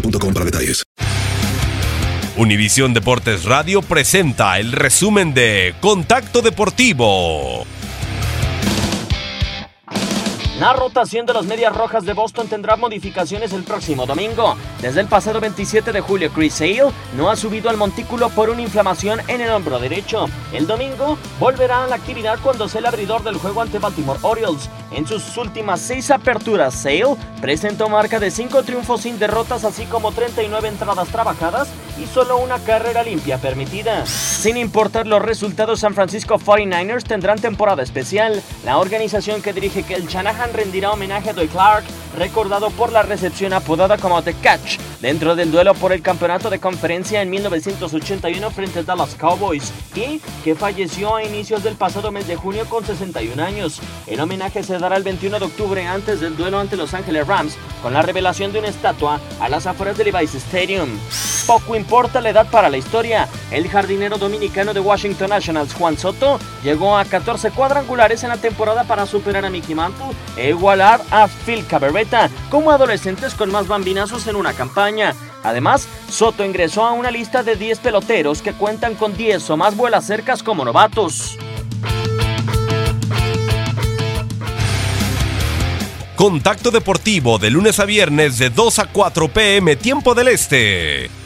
detalles. Univisión Deportes Radio presenta el resumen de Contacto Deportivo. La rotación de los Medias Rojas de Boston tendrá modificaciones el próximo domingo. Desde el pasado 27 de julio, Chris Sale no ha subido al montículo por una inflamación en el hombro derecho. El domingo volverá a la actividad cuando sea el abridor del juego ante Baltimore Orioles. En sus últimas seis aperturas, Sale presentó marca de 5 triunfos sin derrotas, así como 39 entradas trabajadas y solo una carrera limpia permitida. Sin importar los resultados, San Francisco 49ers tendrán temporada especial. La organización que dirige Kel Shanahan rendirá homenaje a Doy Clark, recordado por la recepción apodada como The Catch, dentro del duelo por el campeonato de conferencia en 1981 frente a Dallas Cowboys, y que falleció a inicios del pasado mes de junio con 61 años. El homenaje se dará el 21 de octubre antes del duelo ante Los Ángeles Rams, con la revelación de una estatua a las afueras del Levi's Stadium. Poco importa la edad para la historia. El jardinero dominicano de Washington Nationals, Juan Soto, llegó a 14 cuadrangulares en la temporada para superar a Mickey Mantle e igualar a Phil Caberetta como adolescentes con más bambinazos en una campaña. Además, Soto ingresó a una lista de 10 peloteros que cuentan con 10 o más vuelas cercas como novatos. Contacto Deportivo de lunes a viernes de 2 a 4 pm tiempo del Este.